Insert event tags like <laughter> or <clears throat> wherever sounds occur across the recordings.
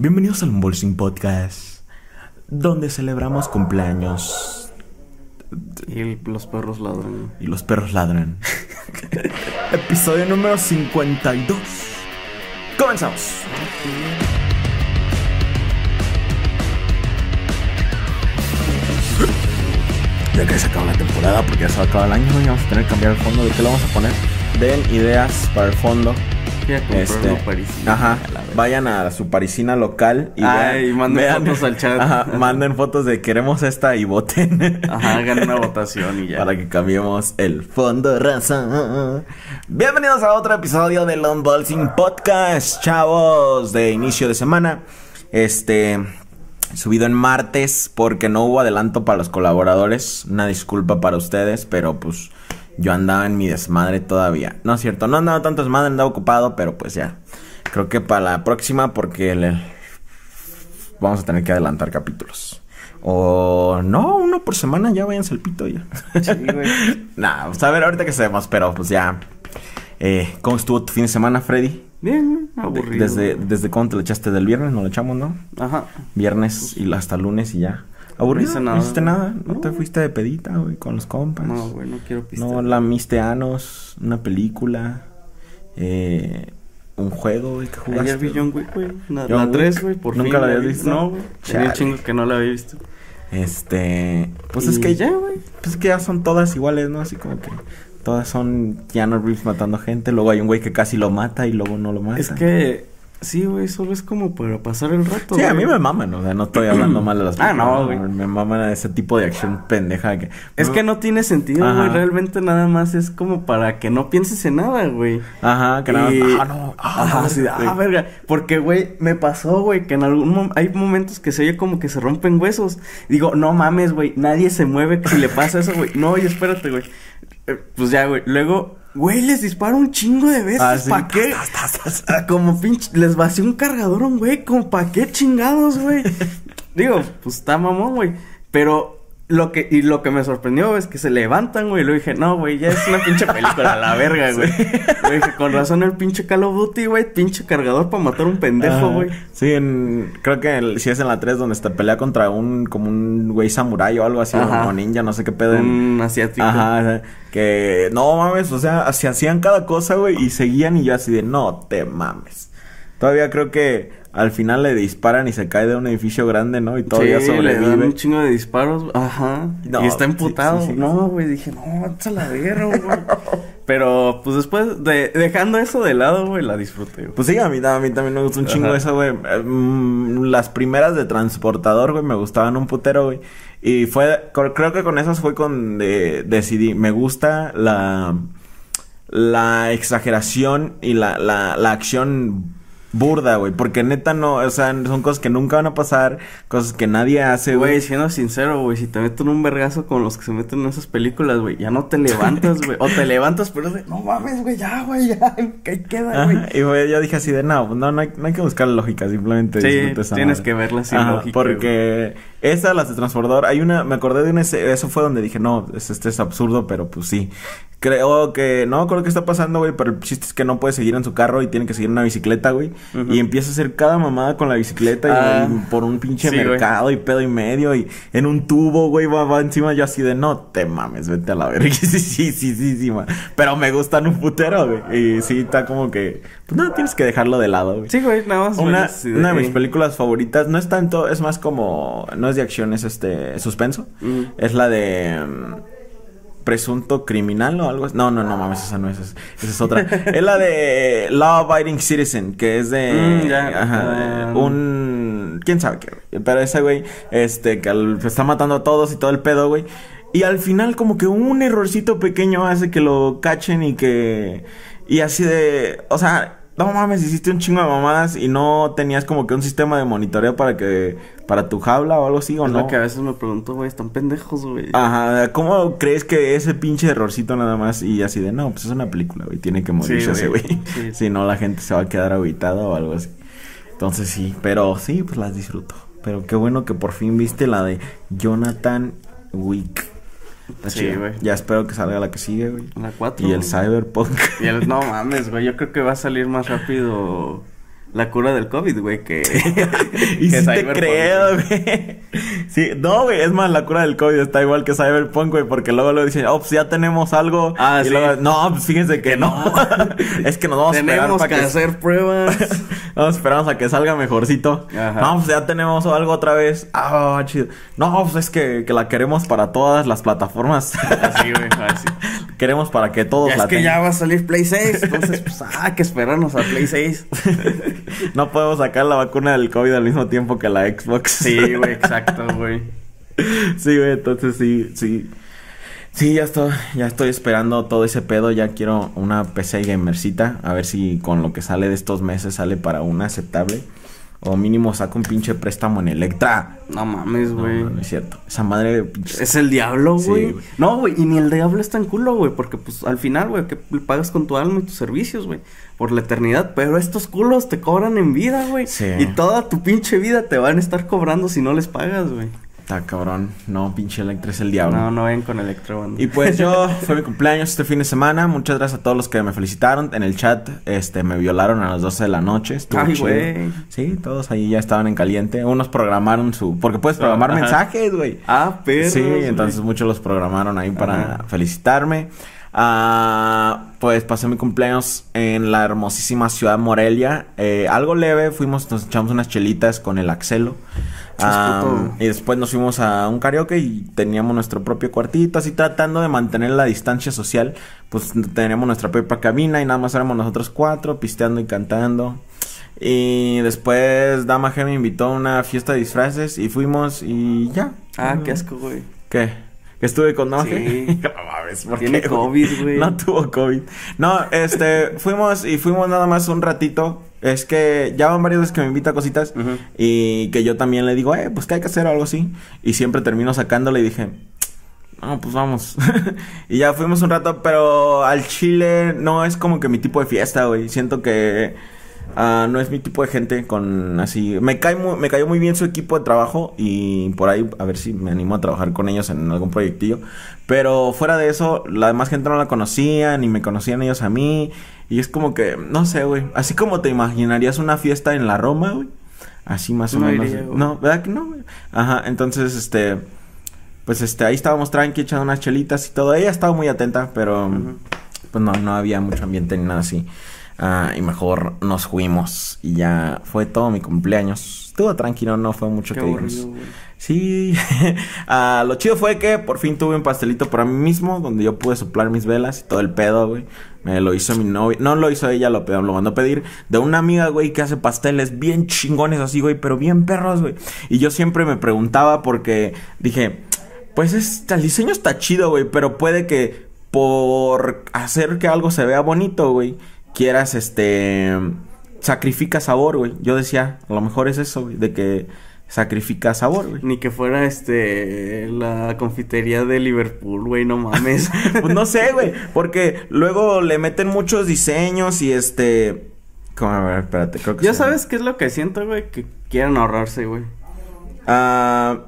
Bienvenidos al Unboxing Podcast, donde celebramos cumpleaños Y los perros ladran. y los perros ladran. <laughs> Episodio número 52. Comenzamos. Ya que se acaba la temporada, porque ya se va a acabar el año, y vamos a tener que cambiar el fondo. ¿De qué lo vamos a poner? Den ideas para el fondo. A comprar Este, parisina, ajá, a vayan a su parisina local y vean- manden vean- fotos al chat. Ajá, manden fotos de queremos esta y voten. <laughs> Ajá, hagan una <laughs> votación y ya. Para que cambiemos el fondo raza. Bienvenidos a otro episodio del Unboxing Podcast, chavos, de inicio de semana. Este, subido en martes porque no hubo adelanto para los colaboradores. Una disculpa para ustedes, pero pues yo andaba en mi desmadre todavía. No es cierto, no andaba tanto desmadre, andaba ocupado, pero pues ya. Creo que para la próxima porque le- vamos a tener que adelantar capítulos. O no, uno por semana, ya váyanse al pito ya. Sí, güey. <laughs> Nah, pues a ver ahorita que sabemos, pero pues ya. Eh, ¿Cómo estuvo tu fin de semana, Freddy? Bien, aburrido. Desde, desde cuándo te lo echaste del viernes, nos lo echamos, ¿no? Ajá. Viernes y hasta lunes y ya. Aburrido, hice no nada. hiciste nada, no, No. te fuiste de pedita, güey, con los compas. No, güey, no quiero pistear. No lamiste anos, una película, eh, un juego, güey, que jugaste. Ayer vi John Wick, güey. La, John la Wick. 3, güey, por ¿Nunca fin la vi. habías visto? No, güey. Tenía chingo que no la había visto. Este, pues es que ya, güey. Pues es que ya son todas iguales, ¿no? Así como que todas son Keanu Reeves matando gente, luego hay un güey que casi lo mata y luego no lo mata. Es que, sí, güey, solo es como para pasar el rato. Sí, a mí me maman, o sea, no estoy hablando mal de las <clears throat> Ah, no, güey. Me maman ese tipo de acción pendeja que... Es que no tiene sentido, Ajá. güey. Realmente nada más es como para que no pienses en nada, güey. Ajá, que nada Y- más... Ah, no, ah, Ajá, no, güey. ah, verga. Porque, güey, me pasó, güey, que en algún momento hay momentos que se oye como que se rompen huesos. Digo, no mames, güey, nadie se mueve si le pasa eso, güey. No, oye, espérate, güey. Eh, pues ya, güey. Luego, güey, les disparo un chingo de veces. Ah, sí. ¿Para qué? <laughs> Ah, Como pinche, les vació un cargador un güey, como pa' qué chingados, güey. <laughs> Digo, pues está mamón, güey. Pero lo que, y lo que me sorprendió es que se levantan, güey. Y luego dije, no, güey, ya es una pinche película, a la verga, <laughs> güey. Le dije, con razón el pinche Call of Duty, güey, pinche cargador para matar un pendejo, güey. Sí, en, creo que el- si es en la 3 donde te pelea contra un como un güey samurái o algo así, Ajá. o ninja, no sé qué pedo. Un asiático. Ajá, que no mames, o sea, se hacían cada cosa, güey, y seguían y yo así de, no te mames. Todavía creo que al final le disparan y se cae de un edificio grande, ¿no? Y todavía sí, le dan sobrevive. un chingo de disparos, ajá. No, y está emputado. sí, sí. No, güey, dije, no, a la verga, güey. Pero, pues después de, dejando eso de lado, güey, la disfruté, güey. Pues sí, a mí, a mí también me gusta un chingo eso, güey. Eh, mm, las primeras de transportador, güey, me gustaban un putero, güey. Y fue, creo que con esas fue con de, decidí, me gusta la, la exageración y la, la, la acción burda, güey. Porque neta no, o sea, son cosas que nunca van a pasar, cosas que nadie hace, Güey, güey. siendo sincero, güey, si te meten un vergazo con los que se meten en esas películas, güey, ya no te levantas, güey. o te levantas, pero es de, no mames, güey, ya, güey, ya, <laughs> ahí queda, güey. Y güey, yo dije así de, no, no, no hay, no hay que buscar lógica, simplemente Sí, esa tienes madre". que verla sin Ajá, lógica, Porque esa, las de Transbordador, hay una, me acordé de una, eso fue donde dije, no, es- este es absurdo, pero pues sí. Creo que, no acuerdo qué está pasando, güey, pero el chiste es que no puede seguir en su carro y tiene que seguir en una bicicleta, güey. Y empieza a hacer cada mamada con la bicicleta y, Ah, por un pinche sí, mercado y pedo y medio y en un tubo, güey, va, va encima yo así de, no te mames, vete a la verga. <laughs> sí, sí, sí, sí, sí, ma. Pero me gustan un putero, güey. Y sí, está como que, pues no, tienes que dejarlo de lado, güey. Sí, güey, nada más. Una, de mis películas favoritas, no es tanto, es más como, no es de acción, es este, suspenso. Mm. Es la de mm, Presunto Criminal o algo así. No, no, no mames, esa no es, esa, es otra. <laughs> es la de Law Abiding Citizen, que es de, Mm, ajá, um, un, quién sabe qué, güey. Pero ese güey, este, que al- está matando a todos y todo el pedo, güey. Y al final como que un errorcito pequeño hace que lo cachen y que, y así de, o sea, no mames, hiciste un chingo de mamadas y no tenías como que un sistema de monitoreo para que, para tu jaula o algo así, o Es no. lo que a veces me pregunto, güey, están pendejos, güey. Ajá, ¿cómo crees que ese pinche errorcito nada más y así de, no, pues es una película, güey, tiene que morirse Sí, ese güey. Sí. <laughs> Si no, la gente se va a quedar agitada o algo así. Entonces sí, pero sí, pues las disfruto. Pero qué bueno que por fin viste la de Jonathan Wick. Está Sí, güey. Ya espero que salga la que sigue, güey. La 4. Y el Cyberpunk. Y el, <laughs> no mames, güey. Yo creo que va a salir más rápido la cura del COVID, güey, que... <laughs> <laughs> y que te Cyberpunk, creo, güey. Sí, no, güey, es más, la cura del COVID está igual que Cyberpunk, güey, porque luego lo dicen, oh, pues ya tenemos algo. Ah, y sí. luego, no, pues fíjense que no. es que nos vamos a esperar Tenemos que que... hacer pruebas. Vamos, esperamos a que salga mejorcito. Ajá. No, pues ya tenemos algo otra vez. Ah, chido. No, pues es que, que la queremos para todas las plataformas. <laughs> Así, güey, así. queremos para que todos Ya la es que tengan. ya va a salir Play 6, entonces, pues, ah, hay que esperarnos a Play 6. <laughs> no podemos sacar la vacuna del COVID al mismo tiempo que la Xbox. Sí, güey, exacto, güey. <laughs> Sí, güey, entonces sí, sí. Sí, ya estoy, ya estoy esperando todo ese pedo. Ya quiero una PC gamercita. A ver si con lo que sale de estos meses sale para una aceptable. O mínimo saco un pinche préstamo en Electra. No mames, güey. no, no es cierto. Esa madre. pinche- Es el diablo, güey. no, güey, y ni el diablo es tan culo, güey, porque pues al final, güey, que pagas con tu alma y tus servicios, güey, por la eternidad, pero estos culos te cobran en vida, güey. Sí. Y toda tu pinche vida te van a estar cobrando si no les pagas, güey. Está cabrón. No, pinche Electra es el diablo. No, no ven con Electro, banda. Y pues yo, <laughs> fue mi cumpleaños este fin de semana. Muchas gracias a todos los que me felicitaron. En el chat, este, me violaron a las 12 de la noche. Estuvo Ay, güey. Sí, todos ahí ya estaban en caliente. Unos programaron su... Porque puedes programar Ajá. mensajes, güey. Ah, perros, Sí, entonces muchos los programaron ahí para Ajá. felicitarme. Ah, pues pasé mi cumpleaños en la hermosísima ciudad de Morelia. Eh, algo leve, fuimos, nos echamos unas chelitas con el Axelo. Puto. y después nos fuimos a un karaoke y teníamos nuestro propio cuartito, así tratando de mantener la distancia social. Pues teníamos nuestra propia cabina y nada más éramos nosotros cuatro, pisteando y cantando. Y después Dama G me invitó a una fiesta de disfraces y fuimos y ya. Ah, qué asco, güey. ¿Qué? ¿Que estuve con Dama Sí. <laughs> No mames, ¿por Tiene qué, COVID, güey. No tuvo COVID. No, este, <laughs> fuimos y fuimos nada más un ratito. Es que ya van varias veces que me invita a cositas y que yo también le digo, eh, pues que hay que hacer algo así. Y siempre termino sacándole y dije, no, pues vamos. <laughs> y ya fuimos un rato, pero al Chile no es como que mi tipo de fiesta, güey. Siento que ah, no es mi tipo de gente con así. Me cae muy, me cayó muy bien su equipo de trabajo y por ahí a ver si me animo a trabajar con ellos en algún proyectillo. Pero fuera de eso, la demás gente no la conocía, ni me conocían ellos a mí. Y es como que, no sé, güey. Así como te imaginarías una fiesta en la Roma, güey. Así más o No menos. iría, no, ¿verdad que no, güey? Ajá, entonces, este... Pues este, ahí estábamos tranqui, echando unas chelitas y todo. Ella estaba muy atenta, pero pues no, no había mucho ambiente ni nada así. Ah, y mejor nos fuimos y ya fue todo mi cumpleaños. Estuvo tranquilo, no fue mucho Qué que digamos. aburrido. Sí, <laughs> Ah, lo chido fue que por fin tuve un pastelito para mí mismo, donde yo pude soplar mis velas y todo el pedo, güey. Me lo hizo mi novia, no lo hizo ella, lo, lo mandó a pedir de una amiga, güey, que hace pasteles bien chingones así, güey, pero bien perros, güey. Y yo siempre me preguntaba porque dije, pues este, el diseño está chido, güey, pero puede que por hacer que algo se vea bonito, güey, quieras, este, sacrifica sabor, güey. Yo decía, a lo mejor es eso, güey, de que sacrifica sabor, güey. Ni que fuera este la confitería de Liverpool, güey, no mames. <laughs> Pues no sé, güey, porque luego le meten muchos diseños y este... ¿Cómo? A ver, espérate, creo que... ya sabes qué es lo que siento, güey, que quieren ahorrarse, güey. Ah,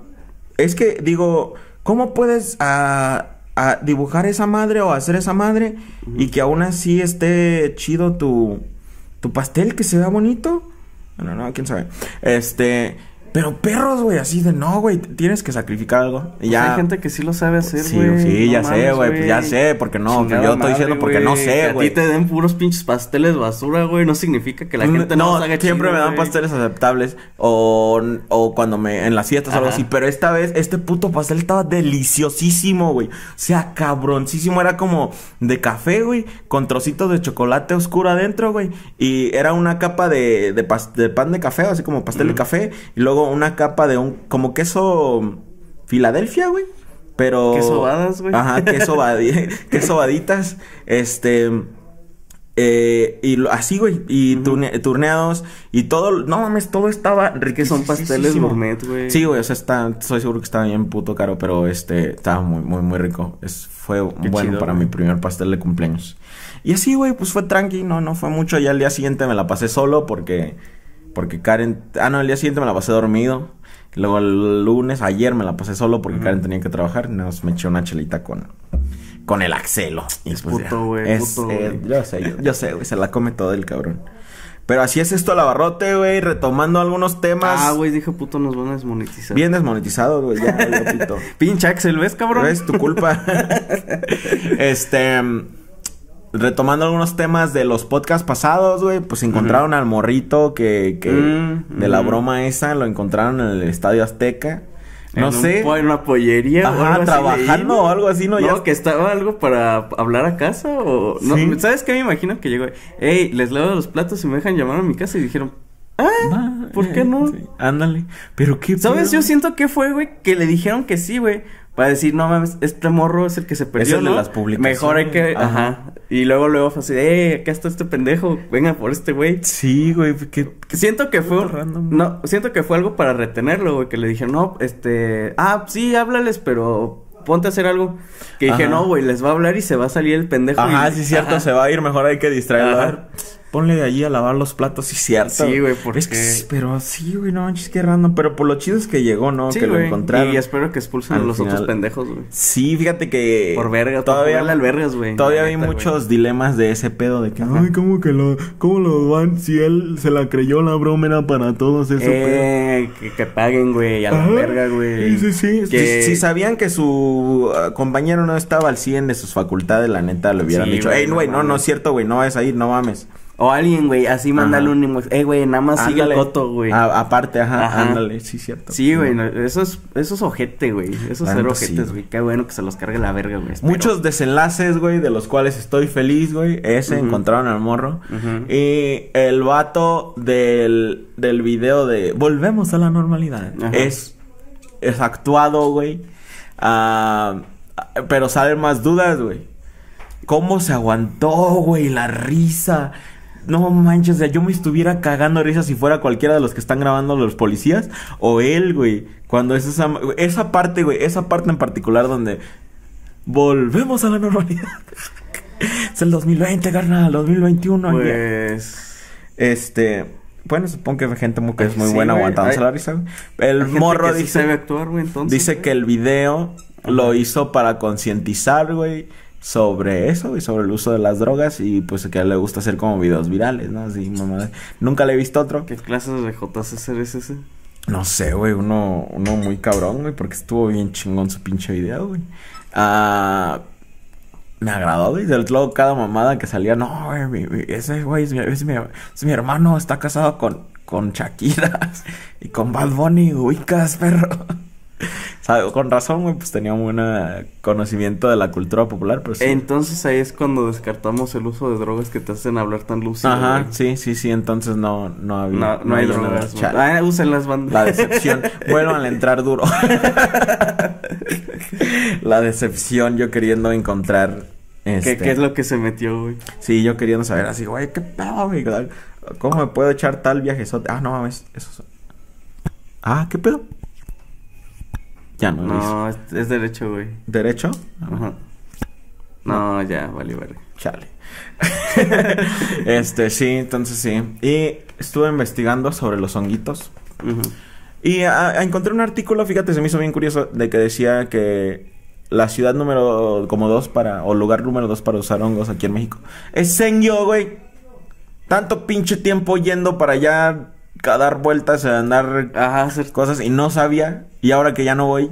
es que digo, ¿cómo puedes ah, ah, dibujar esa madre o hacer esa madre y que aún así esté chido tu, tu pastel, que se vea bonito? No, no, quién sabe. Este, pero perros, güey, así de no, güey, tienes que sacrificar algo. Y Pues ya. Hay gente que sí lo sabe hacer, Sí, güey. sí, no ya sé, güey, pues ya sé, porque no, Chingada yo estoy diciendo porque no sé, güey. A ti te den puros pinches pasteles basura, güey, no significa que la gente no, no, haga siempre chido, me dan pasteles aceptables o, o cuando me en las fiestas o algo así, pero esta vez este puto pastel estaba deliciosísimo, güey. O sea, cabroncísimo, era como de café, güey, con trocitos de chocolate oscuro adentro, güey, y era una capa de de, pan de café, así como pastel de café, y luego una capa de un como queso Filadelfia, güey. Pero Queso badas, güey. Ajá, queso <laughs> queso baditas, este eh, y lo- así, güey, y turne- turneados y todo, no mames, todo estaba Que son pasteles gourmet, güey. Sí, güey, o sea, está, estoy seguro que estaba bien puto caro, pero este, estaba muy, muy, muy rico. Es, fue Qué bueno chido, para güey. mi primer pastel de cumpleaños. Y así, güey, pues fue tranqui, no, no fue mucho. Ya al día siguiente me la pasé solo porque, porque Karen, ah, no, el día siguiente me la pasé dormido. Luego el lunes, ayer me la pasé solo porque. Karen tenía que trabajar. Nos me eché una chelita con, con el Axelo. Y después ya, puto, güey, es, puto, eh, yo sé, yo, <laughs> yo sé, güey, se la come todo el cabrón. Pero así es esto, Lavarrote, güey, retomando algunos temas. Ah, güey, dije puto, nos van a desmonetizar. Bien desmonetizado, güey, ya, ya, pito. <laughs> Pinche Axel, ¿ves, cabrón? Es tu culpa. <laughs> este. Retomando algunos temas de los podcasts pasados, güey, pues encontraron al morrito que, que Mm, de la mm. broma esa, lo encontraron en el Estadio Azteca. No En un sé. po- en una pollería. o algo así trabajando leí, o algo así, ¿no? No, Ya- que estaba algo para hablar a casa o... No, Sí. ¿Sabes qué me imagino? Que llegó, hey, les lavo los platos y me dejan llamar a mi casa y dijeron, ah, ¿por qué eh, no? sí, Ándale. Pero qué ¿Sabes? pedo? Yo siento que fue, güey, que le dijeron que sí, güey. Para decir, no mames, este morro es el que se perdió, el de las publicaciones. Mejor hay que... Ajá. Ajá. Y luego, luego fue así, eh, acá está este pendejo, venga por este güey. Sí, güey, qué... Siento que fue... Random. No, siento que fue algo para retenerlo, güey. Que le dijeron, no, este... Ah, sí, háblales, pero ponte a hacer algo. Que dije, Ajá. no, güey, les va a hablar y se va a salir el pendejo. Ajá, y- sí, cierto, Ajá. se va a ir, mejor hay que distraerlo. Ponle de allí a lavar los platos, sí, cierto. Sí, güey, porque- Es que pero sí, güey, no manches, qué random. Pero por lo chido es que llegó, ¿no? Sí, que lo encontraron. Y espero que expulsen Al a los otros pendejos, güey. Sí, fíjate que... Por verga, todavía por jugarle al vergas, güey. Todavía hay güey. muchos dilemas de ese pedo de que... Ajá. Ay, ¿cómo que lo... ¿Cómo lo van? Si él se la creyó, la broma era para todos, eso, Eh, que, que paguen, güey, a la verga, güey. Sí, sí, sí. Que- Si, si sabían que su uh, compañero no estaba al 100 de sus facultades, la neta le hubieran Sí, dicho, ey, no güey, no, no mames. es cierto, güey, no vayas a ir, no mames. O alguien, güey, así mándale Ajá. un emo- Eh, güey, nada más sigue el coto, güey. A- aparte, ajá, Ajá. ándale, sí, cierto. Sí, güey, no, eso es, eso es ojete, güey. Eso es ser ojetes, güey. Qué bueno que se los cargue la verga, güey. Muchos desenlaces, güey, de los cuales estoy feliz, güey. Ese, encontraron al morro. Y el vato del, del video de Volvemos a la normalidad. Ajá. Es, es actuado, güey. Ah, pero salen más dudas, güey. ¿Cómo se aguantó, güey? La risa. No manches, o sea, yo me estuviera cagando risa si fuera cualquiera de los que están grabando los policías o él, güey. Cuando es esa, esa parte, güey, esa parte en particular donde volvemos a la normalidad. <laughs> es el 2020, carnal, 2021. ya. Pues. Este, bueno, supongo que hay gente muy, que es muy Sí, buena aguantándose la risa. güey. El morro dice, actuar, güey, entonces. dice güey. que el video lo hizo para concientizar, güey, sobre eso y sobre el uso de las drogas y pues que a él le gusta hacer como videos virales, ¿no? Así, mamá. Nunca le he visto otro. ¿Qué clases de JCC es ese? No sé, güey, uno, uno muy cabrón, güey, porque estuvo bien chingón su pinche video, güey. Ah, me agradó, güey. Del luego cada mamada que salía, no, güey, ese güey es mi, es mi- es mi hermano, está casado con, con Shakira <laughs> y con Bad Bunny, ubicas, perro. <laughs> O sea, con razón, güey, pues tenía un buen eh, conocimiento de la cultura popular, pero sí. Entonces ahí es cuando descartamos el uso de drogas que te hacen hablar tan lúcido. Ajá, güey. sí, sí, sí, entonces no, no había. No, no hay nada. drogas. Ah, usen las bandas. La decepción. Vuelvan a entrar duro. <laughs> la decepción, yo queriendo encontrar. ¿Qué, Este, qué es lo que se metió, güey? Sí, yo queriendo saber así, güey, qué pedo, güey. ¿Cómo me puedo echar tal viajezote? Ah, no mames, eso es- Ah, ¿qué pedo? Ya no, lo. No, es, es derecho, güey. ¿Derecho? Ajá. No, ya, vale, vale. Chale. <laughs> este, sí, entonces sí. Y estuve investigando sobre los honguitos. Ujú. Y ah, encontré un artículo, fíjate, se me hizo bien curioso, de que decía que la ciudad número como dos para, o lugar número dos para usar hongos aquí en México, es Senyo, güey. Tanto pinche tiempo yendo para allá, a dar vueltas, a andar Ajá, hacer... cosas, y no sabía, y ahora que ya no voy,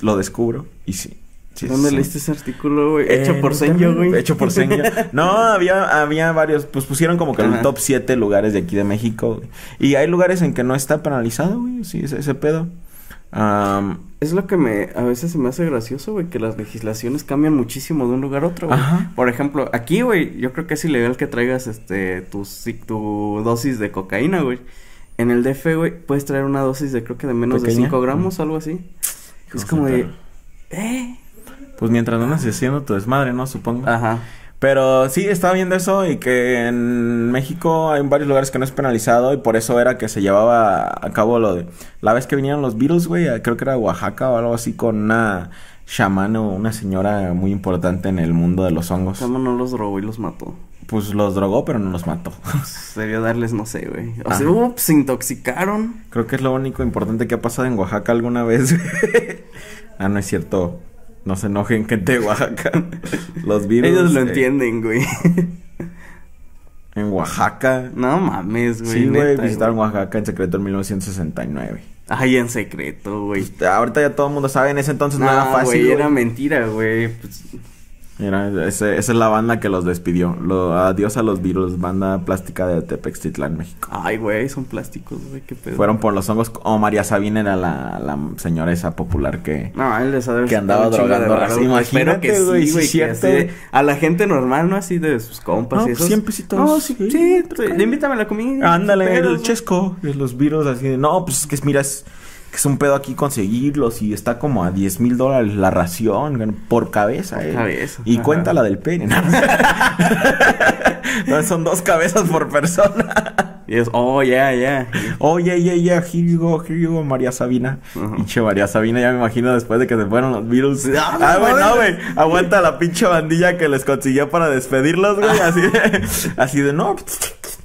lo descubro, y sí. sí, ¿Dónde sí. leíste ese artículo, güey? Eh, Hecho por en Senyo, güey. Hecho por Senyo. No, había, había varios, pues pusieron como que el Ajá. top 7 lugares de aquí de México. güey. Y hay lugares en que no está penalizado, güey, sí, ese, ese pedo. Am, Es lo que me a veces se me hace gracioso, güey, que las legislaciones cambian muchísimo de un lugar a otro, güey. Por ejemplo, aquí, güey, yo creo que es ilegal que traigas este tu, tu dosis de cocaína, güey. En el DF, güey, puedes traer una dosis de creo que de menos de ¿Pequeña? 5 gramos o algo así. Es como de eh. pues mientras no andes haciendo tu desmadre, ¿no? Supongo. Ajá. Pero sí, estaba viendo eso y que en México hay varios lugares que no es penalizado y por eso era que se llevaba a cabo lo de... La vez que vinieron los Beatles, güey, creo que era Oaxaca o algo así con una chamán o una señora muy importante en el mundo de los hongos. Sama no los drogó y los mató. Pues los drogó, pero no los mató. Sería darles, no sé, güey. O Ajá. sea, ups, se intoxicaron. Creo que es lo único importante que ha pasado en Oaxaca alguna vez. <laughs> ah, no es cierto. No se enojen, gente de Oaxaca. Los virus. Ellos lo eh, entienden, güey. En Oaxaca. No mames, güey. Sí, güey, visitaron güey. Oaxaca en secreto en 1969. Ay, en secreto, güey. Ahorita ya todo el mundo sabe, en ese entonces no, era fácil. güey, güey. era mentira, güey. Pues, Mira, ese- esa es la banda que los despidió. Lo, adiós a los virus, banda plástica de Tepextitlán, México. ay, güey, son plásticos, güey, qué pedo. Fueron por los hongos. O María Sabina era la, la señora esa popular que. No, él les Que andaba drogando raza. Imagínate, que güey, sí, sí que a la gente normal, ¿no? Así de sus compas No, y esos. 100 pesitos. No, sí, Sí, sí. invítame a la comida. Ándale, el chesco. Los virus así de. No, pues es que mira, es, que es un pedo aquí conseguirlos. Y está como a 10 mil dólares la ración por cabeza, Por eh. cabeza, Y ajá. cuenta la del pene. <laughs> No, son dos cabezas por persona. Y es, oh, ya, ya. Oye, ya, ya, here you go, here you go, María Sabina. Pinche María Sabina, ya me imagino después de que se fueron los virus. Ah, Ah, güey, no, güey. Aguanta la pinche bandilla que les consiguió para despedirlos, güey. Así de, así de, no,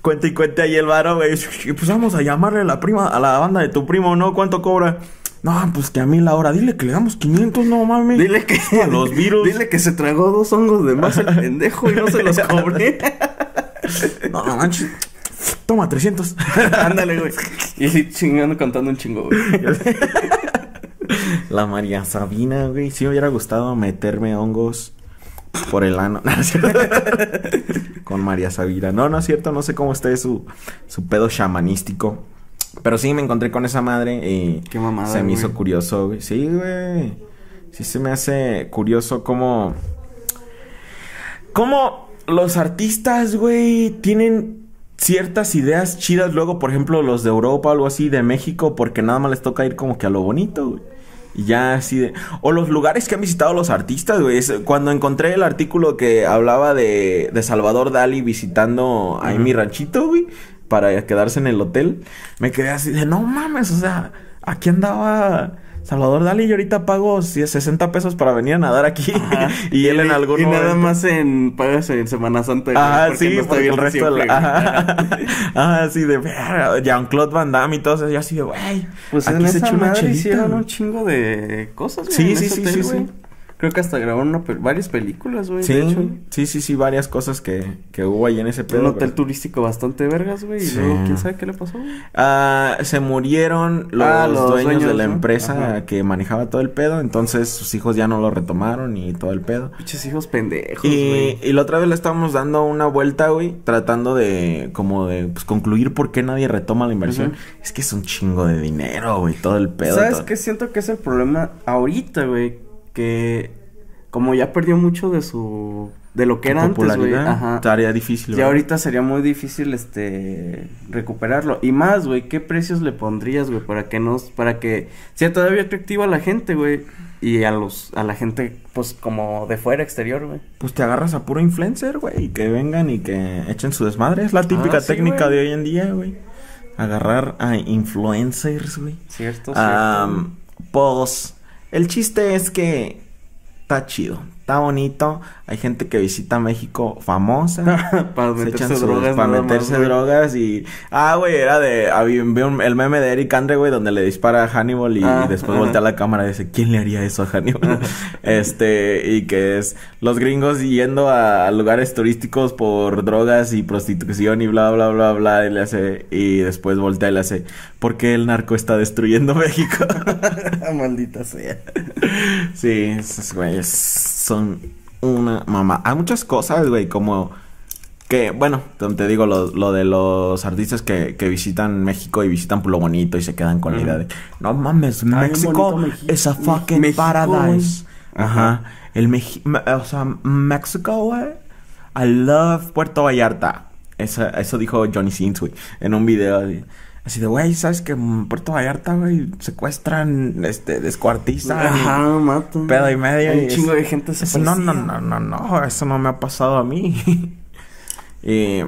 cuenta y cuenta ahí el varo, güey. Y pues vamos a llamarle a la prima, a la banda de tu primo, ¿no? ¿Cuánto cobra? No, pues que a mí la hora. Dile que le damos 500, no mames. Dile que. <laughs> A los virus. Dile que se tragó dos hongos de más el pendejo y no se los cobré. <laughs> No, no manches. Toma 300. <laughs> Ándale, güey. Y así chingando, contando un chingo, güey. La María Sabina, güey. Sí me hubiera gustado meterme hongos por el ano. <laughs> Con María Sabina. No, no es cierto. No sé cómo esté su, su pedo chamanístico. Pero sí me encontré con esa madre y Qué mamada, se me güey. hizo curioso, güey. Sí, güey. Sí se me hace curioso cómo... Cómo los artistas, güey, tienen ciertas ideas chidas luego, por ejemplo, los de Europa o algo así, de México, porque nada más les toca ir como que a lo bonito, güey. Y ya así de... O los lugares que han visitado los artistas, güey. Cuando encontré el artículo que hablaba de, de Salvador Dali visitando ahí Ujú. mi ranchito, güey, para quedarse en el hotel, me quedé así de, no mames, o sea, aquí andaba Salvador Dali y ahorita pago sí, 60 pesos para venir a nadar aquí. Ajá. <laughs> y él en algún Y nada momento- más en pagas en Semana Santa. porque sí, no porque el resto de la... <laughs> Ajá, así de... "Verga", Jean-Claude Van Damme y todo eso. Yo así de, güey... Pues aquí en se esa madre chelita, hicieron güey". un chingo de cosas, güey. Sí, sí, sí, sí, sí. Creo que hasta grabaron una pe- varias películas, güey. Sí, de hecho. sí, sí, sí, varias cosas que, que hubo ahí en ese pedo. Un hotel pero- turístico bastante vergas, güey. Sí. Y luego, ¿quién sabe qué le pasó? Ah, se murieron los, Ah, los dueños, de la ¿no? empresa Ajá. que manejaba todo el pedo, entonces sus hijos ya no lo retomaron y todo el pedo. Pinches hijos pendejos, Y, güey. y la otra vez le estábamos dando una vuelta, güey, tratando de como de pues, concluir por qué nadie retoma la inversión. Es que es un chingo de dinero, güey, todo el pedo. ¿Sabes todo- qué? Siento que es el problema ahorita, güey. Que como ya perdió mucho de su... De lo que era antes, güey. Ajá. estaría difícil. Ya ahorita sería muy difícil, este, recuperarlo. Y más, güey, ¿qué precios le pondrías, güey? Para que nos, para que sea todavía atractivo a la gente, güey. Y a los, a la gente, pues, como de fuera, exterior, güey. Pues te agarras a puro influencer, güey, y que vengan y que echen su desmadre. Es la típica Ah, sí, técnica de hoy en día, güey. Agarrar a influencers, güey. Cierto, Am, pues el chiste es que está chido, está bonito. Hay gente que visita México famosa. <laughs> para se meterse echan sus- drogas. para más, meterse drogas y ah güey era de había un- el meme de Eric Andre güey donde le dispara a Hannibal y, Ah, después ajá. voltea a la cámara y dice quién le haría eso a Hannibal <laughs> <laughs> este y que es los gringos yendo a, lugares turísticos por drogas y prostitución y bla bla bla bla y le hace y después voltea y le hace ¿por qué el narco está destruyendo México? Maldita sea. Sí, esos güeyes son una mamá. Hay muchas cosas, güey, como que, bueno, te digo lo, lo de los artistas que, que visitan México y visitan por lo bonito y se quedan con la idea de, no mames, México es a fucking paradise. Ajá. El Meji me- o sea, México, güey. I love Puerto Vallarta. Eso, eso dijo Johnny Sins, güey, en un video. de- Así de, güey, ¿sabes que en Puerto Vallarta, güey, secuestran, este, descuartizan? Ajá, mato. pedo y medio. Hay y un chingo de gente es- no, no, no, no, no, eso no me ha pasado a mí. <laughs> y,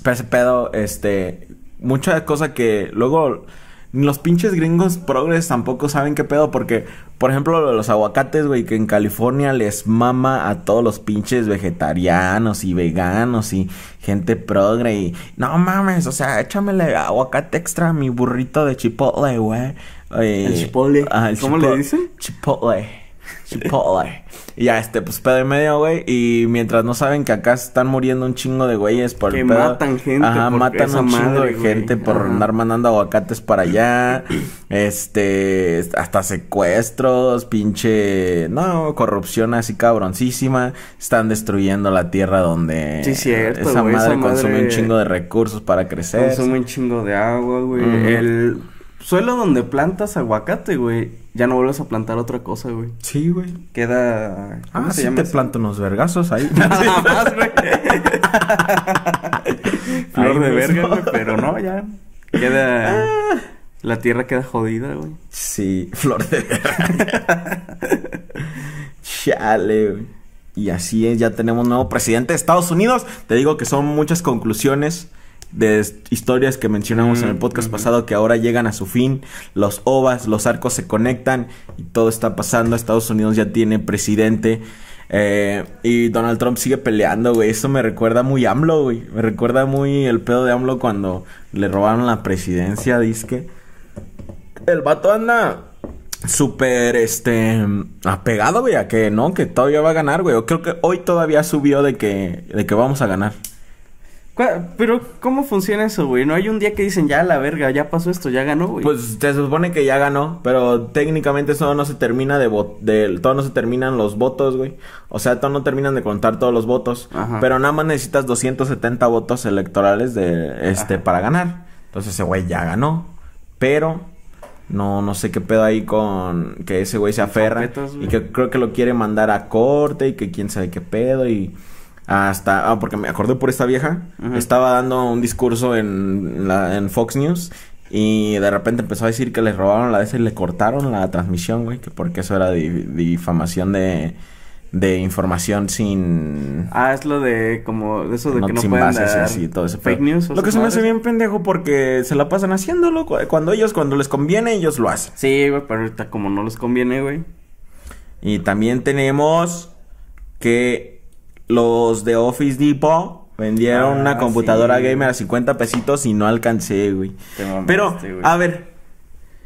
pero ese pedo, este, mucha cosa que luego los pinches gringos progres tampoco saben qué pedo porque, por ejemplo, lo de los aguacates, güey, que en California les mama a todos los pinches vegetarianos y veganos y gente progre y no mames, o sea, échamele aguacate extra a mi burrito de chipotle, güey. Eh, El chipotle. ajá, el ¿Cómo chipo- le dicen? Chipotle. Chipotle. Y ya, este, pues pedo y medio, güey. Y mientras no saben que acá están muriendo un chingo de güeyes por Que el pedo. matan gente Ajá, matan un chingo madre, de güey. gente por Ajá. andar mandando aguacates para allá. este, hasta secuestros, pinche. No, corrupción así cabroncísima. Están destruyendo la tierra donde. Sí, cierto, Esa güey, madre esa consume un chingo de recursos para crecer. Consume un chingo de agua, güey. El suelo donde plantas aguacate, güey, ya no vuelves a plantar otra cosa, güey. Sí, güey. Queda. ¿Cómo Ah, se sí llama? te eso? planto unos vergazos ahí. <laughs> <laughs> Nada más, güey. <laughs> Flor de verga, güey, pero no, ya. Queda. Ah. La tierra queda jodida, güey. Sí, flor de verga. Chale, güey. Y así es, ya tenemos nuevo presidente de Estados Unidos. Te digo que son muchas conclusiones de historias que mencionamos en el Mm, podcast ujú. pasado que ahora llegan a su fin. Los ovas, los arcos se conectan y todo está pasando. Estados Unidos ya tiene presidente. Eh, y Donald Trump sigue peleando, güey. Eso me recuerda muy AMLO, güey. Me recuerda muy el pedo de AMLO cuando le robaron la presidencia, disque. El vato anda súper, este, apegado, güey, a que no, que todavía va a ganar, güey. Yo creo que hoy todavía subió de que, de que vamos a ganar. Pero, ¿cómo funciona eso, güey? No hay un día que dicen, ya la verga, ya pasó esto, ya ganó, güey. Pues se supone que ya ganó, pero técnicamente eso no se termina de votar, de, todo no se terminan los votos, güey. O sea, todo no terminan de contar todos los votos, Ajá. pero nada más necesitas 270 votos electorales de, este, Ajá. para ganar. Entonces ese güey ya ganó, pero no, no sé qué pedo ahí con que ese güey se aferra güey. y que creo que lo quiere mandar a corte y que quién sabe qué pedo y hasta, ah, porque me acordé por esta vieja, estaba dando un discurso en, la, en Fox News y de repente empezó a decir que le robaron la de esa y le cortaron la transmisión, güey, que porque eso era di- difamación de, de información sin... Ah, es lo de como eso de no- que no sin pueden bases y dar así, todo ese fake news. o Lo que se me hace bien pendejo porque se la pasan haciéndolo cu- cuando ellos, cuando les conviene, ellos lo hacen. Sí, güey, pero ahorita como no les conviene, güey. Y también tenemos que los de Office Depot vendieron Ah, una computadora sí. gamer a 50 pesitos y no alcancé, güey. Mamaste, Pero, güey. a ver,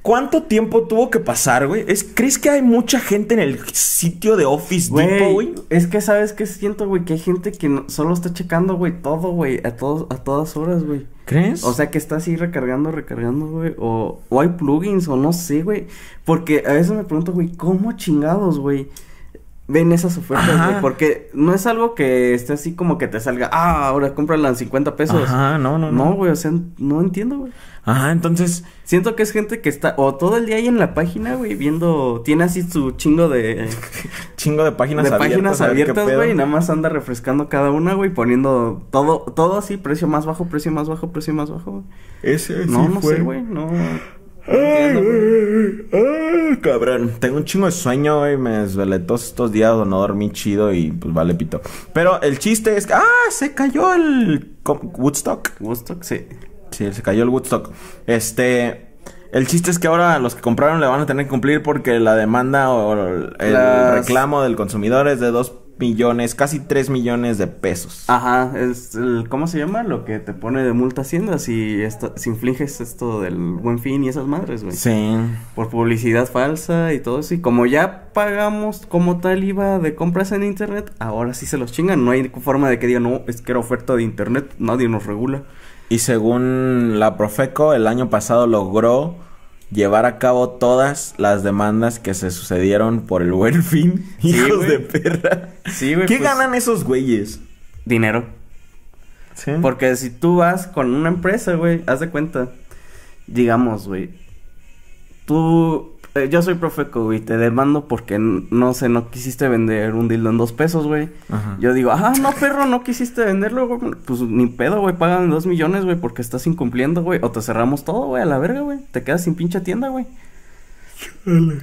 ¿cuánto tiempo tuvo que pasar, güey? ¿Es, ¿Crees que hay mucha gente en el sitio de Office Depot, güey? es que sabes que siento, güey, que hay gente que no- solo está checando, güey, todo, güey, a todos, a todas horas, güey. ¿Crees? O sea que está así recargando, recargando, güey. O, o hay plugins, o no sé, güey. Porque a veces me pregunto, güey, ¿cómo chingados, güey? Ven esas ofertas, güey. Porque no es algo que esté así como que te salga, ah, ahora cómprala en 50 pesos. Ajá, no, no, no. No, güey, o sea, no entiendo, güey. Ajá, entonces, Siento que es gente que está o todo el día ahí en la página, güey, viendo, tiene así su chingo de, <laughs> chingo de páginas de abiertas. páginas abiertas, güey, y nada más anda refrescando cada una, güey, poniendo todo, todo así, precio más bajo, precio más bajo, precio más bajo, güey. Ese No, sí no fue. sé, güey, no. Ay, entiendo, güey. ay, cabrón. Tengo un chingo de sueño, güey. Me desvelé todos estos días no dormí chido y pues vale pito. Pero el chiste es que. ¡Ah! Se cayó el. Woodstock. Woodstock, sí. Sí, se cayó el Woodstock. Este. El chiste es que ahora los que compraron le van a tener que cumplir porque la demanda o el Las- reclamo del consumidor es de 2 millones, casi 3 millones de pesos. Ajá, es el, ¿cómo se llama? Lo que te pone de multa Hacienda si, esto, si infliges esto del buen fin y esas madres, güey. Sí. Por publicidad falsa y todo eso. Y como ya pagamos como tal IVA de compras en internet, ahora sí se los chingan. No hay forma de que digan, no, es que era oferta de internet, nadie nos regula. Y según la Profeco, el año pasado logró llevar a cabo todas las demandas que se sucedieron por el buen fin. Sí, Hijos de perra. Sí, güey. ¿Qué pues, ganan esos güeyes? Dinero. Sí. Porque si tú vas con una empresa, güey, haz de cuenta. Digamos, güey. Tú. Eh, yo soy Profeco, güey. Te demando porque no sé, no quisiste vender un dildo en dos pesos, güey. Ajá. Yo digo, ah, no, perro, no quisiste venderlo, güey. Pues ni pedo, güey. Pagan dos millones, güey, porque estás incumpliendo, güey. O te cerramos todo, güey, a la verga, güey. Te quedas sin pinche tienda, güey.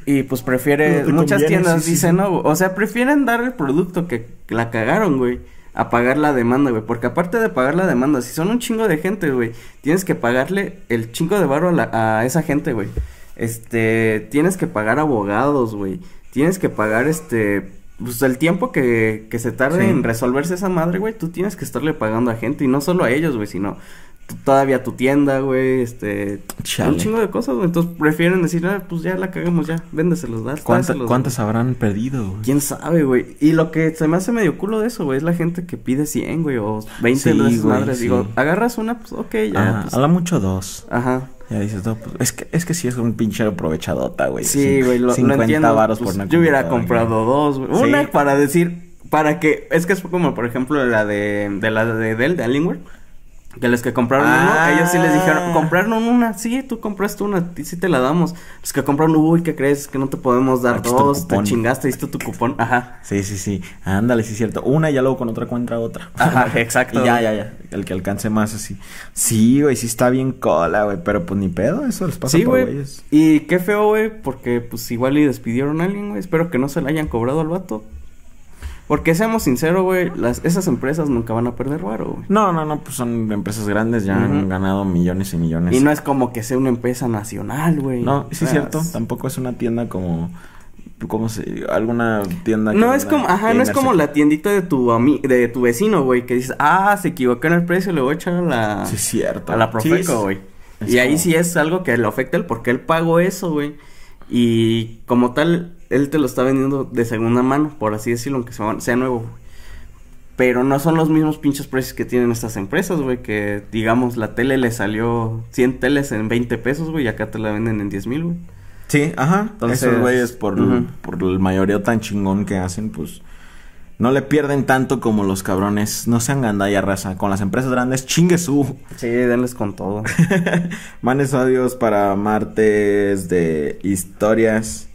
Y pues prefiere. No muchas conviene, tiendas sí, dicen, sí. no, güey. O sea, prefieren dar el producto que la cagaron, güey. A pagar la demanda, güey. Porque aparte de pagar la demanda, si son un chingo de gente, güey, tienes que pagarle el chingo de barro a, la- a esa gente, güey. Este, tienes que pagar abogados, güey. Tienes que pagar, este, pues el tiempo que, que se tarde Sí. en resolverse esa madre, güey. Tú tienes que estarle pagando a gente. Y no solo a ellos, güey, sino todavía tu tienda, güey, este, Chale. un chingo de cosas, güey. Entonces prefieren decir, ah, pues ya la cagamos, ya, véndeselos, da, ¿Cuánta- dáselos, ¿Cuántas habrán perdido, güey? ¿Quién sabe, güey? Y lo que se me hace medio culo de eso, güey, es la gente que pide 100, güey, o 20 Sí, de esas güey, madres. sí. Digo, agarras una, pues, ok, ya, Ajá, pues. a la mucho dos. Ajá. Ya dices, no, pues, es que, es que sí es un pinche aprovechadota, güey. Sí, güey, lo, lo 50 entiendo. varos pues, por una yo hubiera comprado dos, güey. Sí. Una para decir, para que, es que es como, por ejemplo, la de, de la de Dell, de Alienware. Que los que compraron Ah. uno, ellos sí les dijeron, compraron una, sí, tú compraste una, sí te la damos. Los que compraron, uy, ¿qué crees? Que no te podemos dar Aquí el dos, te chingaste, diste tu cupón, <laughs> ajá. Sí, sí, sí. Ándale, sí es cierto. Una y ya luego con otra cuenta otra. Ajá, <laughs> exacto. Y ya, ya, ya. El que alcance más así. Sí, güey, sí está bien cola, güey. Pero pues ni pedo, eso les pasa Sí, por güey. güeyes. Y qué feo, güey, porque pues igual y despidieron a alguien, güey. Espero que no se le hayan cobrado al vato. Porque seamos sinceros, güey, las, esas empresas nunca van a perder varo, güey. No, no, no, pues son empresas grandes, ya han ganado millones y millones. Y no es como que sea una empresa nacional, güey. No, sí es cierto. Tampoco es una tienda como. ¿Cómo se.? Alguna tienda. que No es como, ajá, no es como la tiendita de tu ami de tu vecino, güey, que dices, ah, se equivocó en el precio, le voy a echar a la, Sí, es cierto. a la Profeco, güey. y ahí como- sí es algo que le afecta a él porque él pagó eso, güey. Y como tal, él te lo está vendiendo de segunda mano, por así decirlo, aunque sea, sea nuevo, güey. Pero no son los mismos pinches precios que tienen estas empresas, güey, que digamos la tele le salió 100 teles en 20 pesos, güey, y acá te la venden en 10 mil, güey. Sí, ajá. Entonces, Esos güeyes, por, el mayoreo tan chingón que hacen, pues. No le pierden tanto como los cabrones. No sean gandalla raza. Con las empresas grandes, chingue su. Sí, denles con todo. <laughs> Manes audios para martes de historias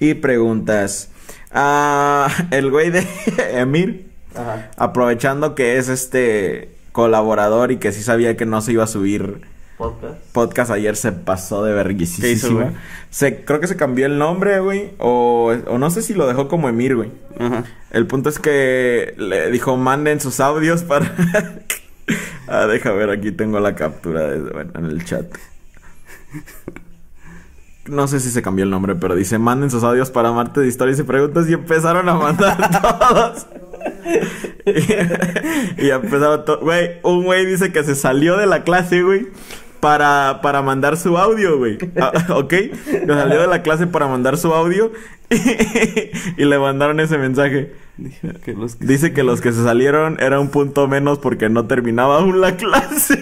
y preguntas. Ah, <laughs> el güey de <laughs> Emir, Ajá. aprovechando que es este colaborador y que sí sabía que no se iba a subir Podcast. podcast ayer se pasó de ¿Qué hizo, verguisísima. Se, creo que se cambió el nombre, güey. O, o no sé si lo dejó como Emir, güey. Ajá. El punto es que le dijo, manden sus audios para... <laughs> ah, deja ver, aquí tengo la captura de, bueno, en el chat. No sé si se cambió el nombre, pero dice, manden sus audios para Marte de historias y preguntas y empezaron a mandar <laughs> todos. y, y empezaron todos. Güey, un güey dice que se salió de la clase, güey. Para, para mandar su audio, güey. Ah, <laughs> ¿Ok? Se salió de la clase para mandar su audio. <laughs> y le mandaron ese mensaje. Dijo que los que... Dice que los que se salieron era un punto menos porque no terminaba aún la clase.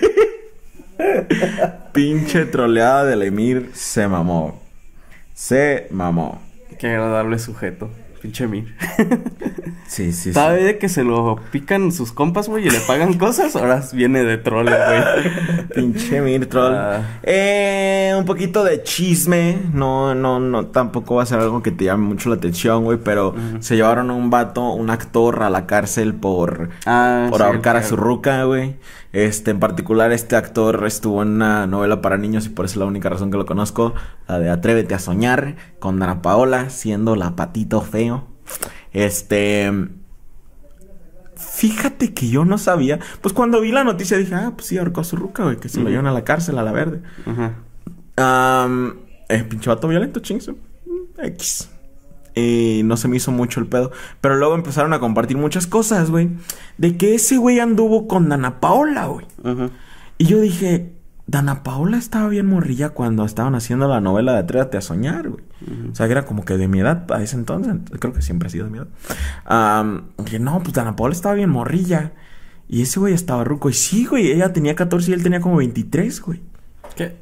<laughs> Pinche troleada del Emir se mamó. Se mamó. Qué agradable sujeto. Pinche Mir. <laughs> Sí, sí, sí. ¿Sabe de que se lo pican sus compas, güey, y le pagan cosas? Ahora viene de troll, güey. <laughs> Pinche Emir troll. Ah. Eh, un poquito de chisme. No, no, no. Tampoco va a ser algo que te llame mucho la atención, güey. Pero se llevaron a un vato, un actor, a la cárcel por Ah, por sí, ahorcar a su ruca, güey. Este, en particular, este actor estuvo en una novela para niños y por eso es la única razón que lo conozco. La de Atrévete a soñar, con Dana Paola, siendo la patito feo. Este. Fíjate que yo no sabía. Pues cuando vi la noticia dije, ah, pues sí, ahorcó a su ruca, güey, que se lo llevan a la cárcel, a la verde. Ajá. Am, eh, pinche vato violento, chingso. X. Y no se me hizo mucho el pedo. Pero luego empezaron a compartir muchas cosas, güey. De que ese güey anduvo con Dana Paola, güey. Y yo dije, Dana Paola estaba bien morrilla cuando estaban haciendo la novela de Atrévate a soñar, güey. O sea, que era como que de mi edad a ese entonces. Creo que siempre ha sido de mi edad. Am, que no, pues Dana Paola estaba bien morrilla. Y ese güey estaba ruco. Y sí, güey, ella tenía 14 y él tenía como 23, güey. ¿Qué?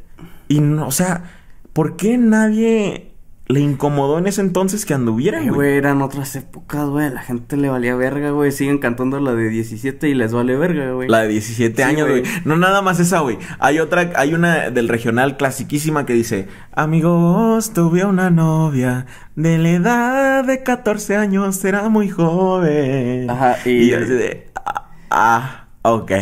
Y no, o sea, ¿por qué nadie le incomodó en ese entonces que anduvieran, Eh, güey? güey, eran otras épocas, güey. La gente le valía verga, güey. Siguen cantando la de 17 y les vale verga, güey. La de 17 Sí, años, güey. No nada más esa, güey. Hay otra, hay una del regional clasiquísima que dice, amigos, tuve una novia de la edad de 14 años, era muy joven. Ajá, y- y yo ah, ah, ok.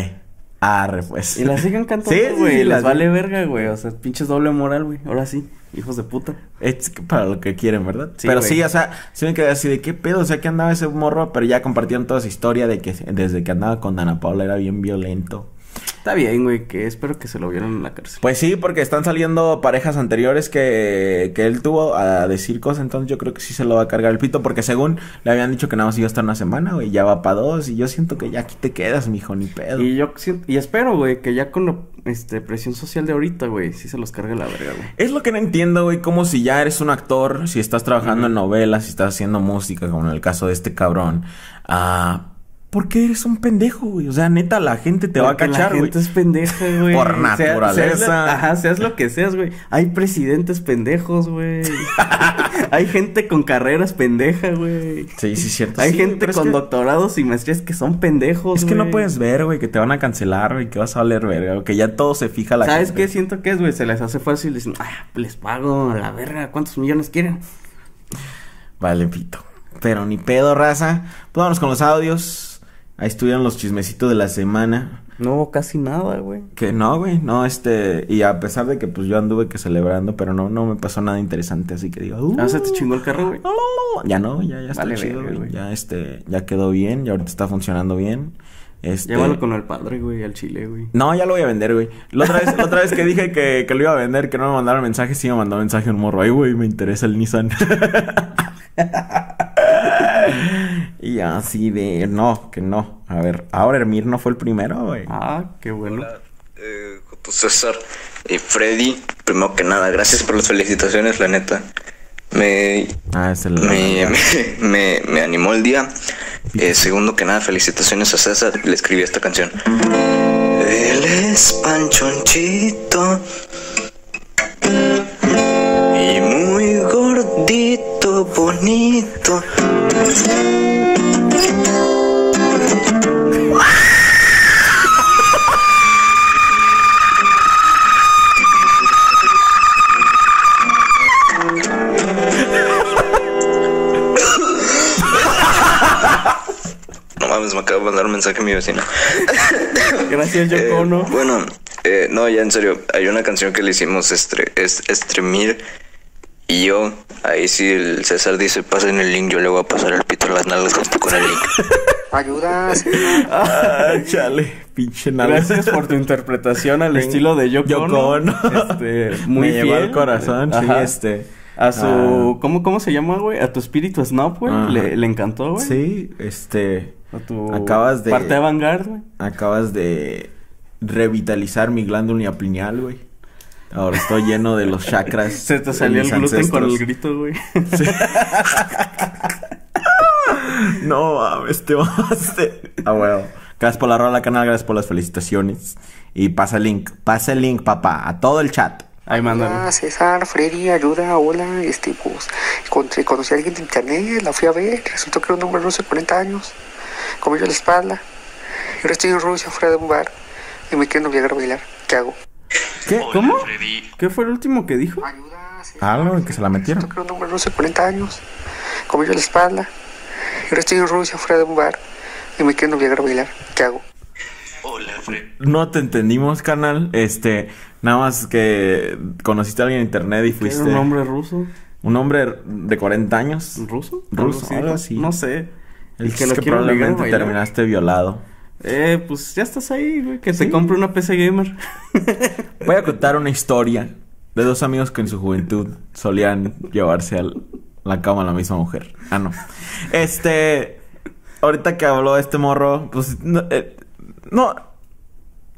Arre, pues. Y la siguen cantando, Sí, güey. sí, sí, les las- vale verga, güey. O sea, pinches doble moral, güey. Ahora sí, hijos de puta. Es para lo que quieren, ¿verdad? Sí, pero güey. sí, o sea, sí me quedé así de qué pedo, o sea, que andaba ese morro, pero ya compartieron toda esa historia de que desde que andaba con Dana Paula era bien violento. Está bien, güey, que espero que se lo vieran en la cárcel. Pues sí, porque están saliendo parejas anteriores que, que él tuvo a decir cosas, entonces yo creo que sí se lo va a cargar el pito, porque según le habían dicho que nada más iba a estar una semana, güey, ya va para dos, y yo siento que ya aquí te quedas, mijo, ni pedo. Y yo siento, y espero, güey, que ya con la este, presión social de ahorita, güey, sí se los cargue la verga, güey. Es lo que no entiendo, güey, como si ya eres un actor, si estás trabajando en novelas, si estás haciendo música, como en el caso de este cabrón, ah... ¿Por qué eres un pendejo, güey? O sea, neta, la gente te va a cachar, güey. La gente es pendeja, <laughs> güey. Por naturaleza. Seas, ajá, seas lo que seas, güey. Hay presidentes pendejos, güey. <laughs> Hay gente con carreras pendeja, güey. Sí, sí, cierto. Hay sí, gente con que... doctorados y maestrías que son pendejos, Es que no puedes ver, güey, que te van a cancelar, güey, que vas a valer verga, que ya todo se fija la ¿Sabes qué siento que es, güey? Se les hace fácil dicen, ah, les pago a la verga, ¿cuántos millones quieren? Vale, pito. Pero ni pedo, raza. Pues vámonos con los audios. Ahí estuvieron los chismecitos de la semana. No hubo casi nada, güey. Que no, güey, no, este, y a pesar de que pues yo anduve que celebrando, pero no, no me pasó nada interesante, así que digo, uh, ah, se te chingó el carro, güey. No, ya no, ya, ya está vale, chido, güey. Ya este, ya quedó bien, ya ahorita está funcionando bien. Este... Llévalo con el padre, güey, al chile, güey. No, ya lo voy a vender, güey. La otra vez, la otra vez que dije que, que, lo iba a vender, que no me mandaron mensaje, sí me mandó mensaje un morro. Ay, güey, me interesa el Nissan. <laughs> y así de, no, que no. A ver, ahora Hermir no fue el primero, güey. Ah, qué bueno. Hola, eh, César y Freddy, primero que nada, gracias por las felicitaciones, la neta. Me, ah, es el... me, me, <laughs> me, me, animó el día. Eh, segundo que nada, felicitaciones a César, le escribí esta canción. Él es Panchonchito y muy gordito, bonito. No mames, me acaba de mandar un mensaje a mi vecino. Gracias, Yocono. Eh, bueno, eh, no, ya en serio, hay una canción que le hicimos estre, est, Estremir y yo, ahí sí el César dice, pasen el link, yo le voy a pasar el pito a las nalgas junto con el link. <laughs> Ayuda. ah, chale, pinche nalgas. Gracias por tu interpretación al estilo de Yoko, Yoko Ono. Este, <laughs> muy Me llevó al corazón, sí, este... A su... Ah. ¿cómo, ¿Cómo se llama, güey? A tu espíritu snob, güey. Le, le encantó, güey. Sí, este... A tu... Acabas de- Parte avant-garde, güey. Acabas de revitalizar mi glándula pineal, güey. Ahora estoy lleno de los chakras. <laughs> Se te de salió el gluten con el grito, güey. <laughs> No mames, te mamaste. Ah, bueno. Gracias por la rola, canal. Gracias por las felicitaciones. Y pasa el link. Pasa el link, papá. A todo el chat. Ahí mándalo. Hola, César, Freddy, ayuda, hola, este, pues, encontré, conocí a alguien de internet, la fui a ver, resultó que era un hombre ruso de 40 años, con yo la espalda, y ahora estoy en Rusia, fuera de un bar, y me quiero noviar a bailar, ¿qué hago? ¿Qué? ¿Cómo? ¿Qué fue el último que dijo? Ayuda, Algo en que se la metieron. era un hombre ruso de 40 años, con yo la espalda, y ahora estoy en Rusia, fuera de un bar, y me quiero noviar a bailar, ¿qué hago? Hola, Fred. No te entendimos, canal. Este, nada más que conociste a alguien en internet y ¿Era fuiste. un hombre ruso? un hombre de 40 años. ¿Ruso? Ruso, Algo así. No sé. El que, es que obligar probablemente terminaste violado. Eh, pues ya estás ahí, güey. Que Sí. te compre una PC gamer. <laughs> Voy a contar una historia de dos amigos que en su juventud solían llevarse a la cama a la misma mujer. Ah, no. Este. Ahorita que habló este morro, pues. No. eh, no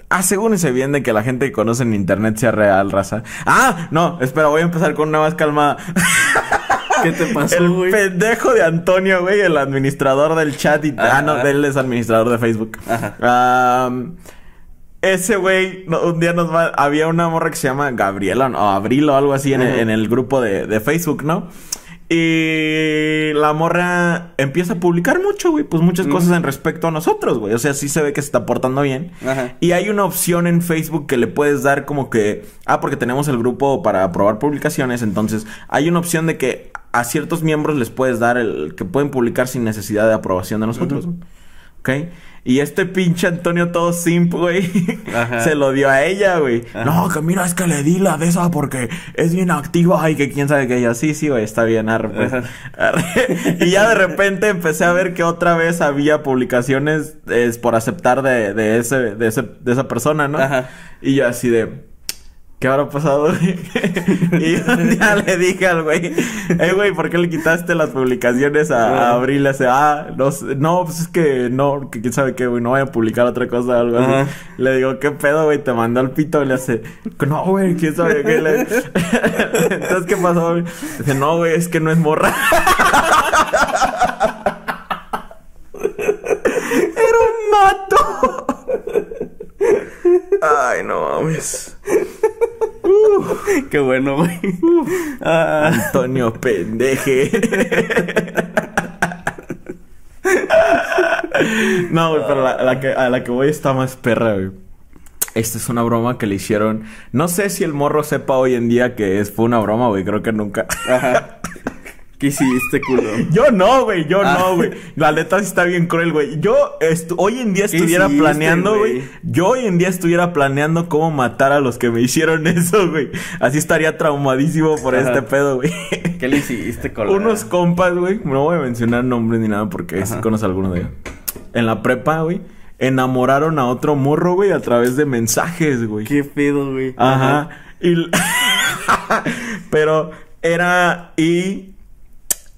asegúrense bien de que la gente que conoce en internet sea real, raza. Ah, no, espera, voy a empezar con una más calmada. <laughs> ¿Qué te pasó, el güey? pendejo de Antonio, güey, el administrador del chat. Y... Ah, no, él es administrador de Facebook. Ajá. Ese güey, no, un día nos va... Había una morra que se llama Gabriela o Abril o algo así en, el, en el grupo de, de Facebook, ¿no? Y la morra empieza a publicar mucho, güey. Pues muchas cosas en respecto a nosotros, güey. O sea, sí se ve que se está portando bien. Ajá. Y hay una opción en Facebook que le puedes dar como que... Ah, porque tenemos el grupo para aprobar publicaciones. Entonces, hay una opción de que a ciertos miembros les puedes dar el... Que pueden publicar sin necesidad de aprobación de nosotros. ¿Ok? Y este pinche Antonio todo simp, güey, <laughs> se lo dio a ella, güey. No, que mira, es que le di la de esa porque es bien activa y que quién sabe que ella. Sí, sí, güey, está bien, arre, pues. Arre. <laughs> Y ya de repente empecé a ver que otra vez había publicaciones es, por aceptar de, de ese, de ese, de esa persona, ¿no? Ajá. Y yo así de. ¿Qué habrá pasado, güey? <laughs> y un día le dije al güey, eh, güey, ¿por qué le quitaste las publicaciones a, a Abril? Le hace, ah, no, no, pues es que no, que quién sabe qué, güey, no voy a publicar otra cosa o algo Ajá. así. Le digo, ¿qué pedo, güey? Te mandó al pito y le hace, no, güey, quién sabe qué. Le... <laughs> Entonces, ¿qué pasó, güey? Dice, no, güey, es que no es morra. <laughs> Era un mato. Ay, no mames. <laughs> Qué bueno, güey. Ah, Antonio pendeje. no, güey, pero la, la que, a la que voy está más perra, güey. Esta es una broma que le hicieron. No sé si el morro sepa hoy en día que es, fue una broma, güey. Creo que nunca. ajá. ¿Qué hiciste, culo? <laughs> Yo no, güey, yo Ah. no, güey. La neta sí está bien cruel, güey. Yo hoy en día ¿Qué estuviera hiciste, planeando, güey? Yo hoy en día estuviera planeando cómo matar a los que me hicieron <laughs> eso, güey. Así estaría traumadísimo por Ajá. este pedo, güey. <laughs> ¿Qué le hiciste, culo? Unos compas, güey. No voy a mencionar nombres ni nada porque sí Ajá. conozco a alguno de ellos. En la prepa, güey. Enamoraron a otro morro, güey, a través de mensajes, güey. ¿Qué pedo, güey? Ajá. Y... Pero era... Y...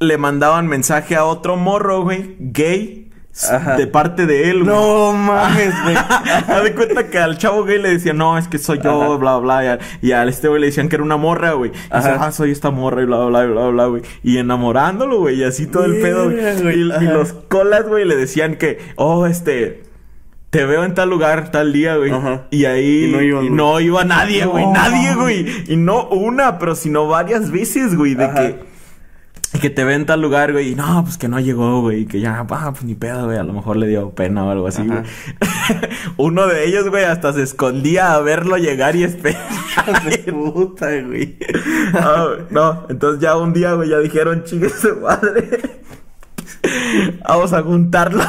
Le mandaban mensaje a otro morro, güey. Gay. Ajá. De parte de él, güey. No mames, güey. <laughs> Haz de cuenta que al chavo gay le decían, no, es que soy yo, Ajá. bla, bla, y, al este güey le decían que era una morra, güey. Y dice, ah, soy esta morra, y bla, bla, bla, bla, bla, güey. Y enamorándolo, güey, y así todo el pedo, güey. Y, los colas, güey, le decían que, oh, este. Te veo en tal lugar, tal día, güey. Ajá. Y ahí Y no iban, y no iba nadie, güey. No, nadie, güey. Y no una, pero sino varias veces, güey. De Ajá. que. <laughs> Que te ve en tal lugar, güey, y no, pues que no llegó, güey, y que ya, ah, pues ni pedo, güey, a lo mejor le dio pena o algo así, Ajá. güey. <laughs> Uno de ellos, güey, hasta se escondía a verlo llegar y esperar. <laughs> Puta, güey. Ah, no, entonces ya un día, güey, ya dijeron, chingue su madre. Vamos a juntarlos.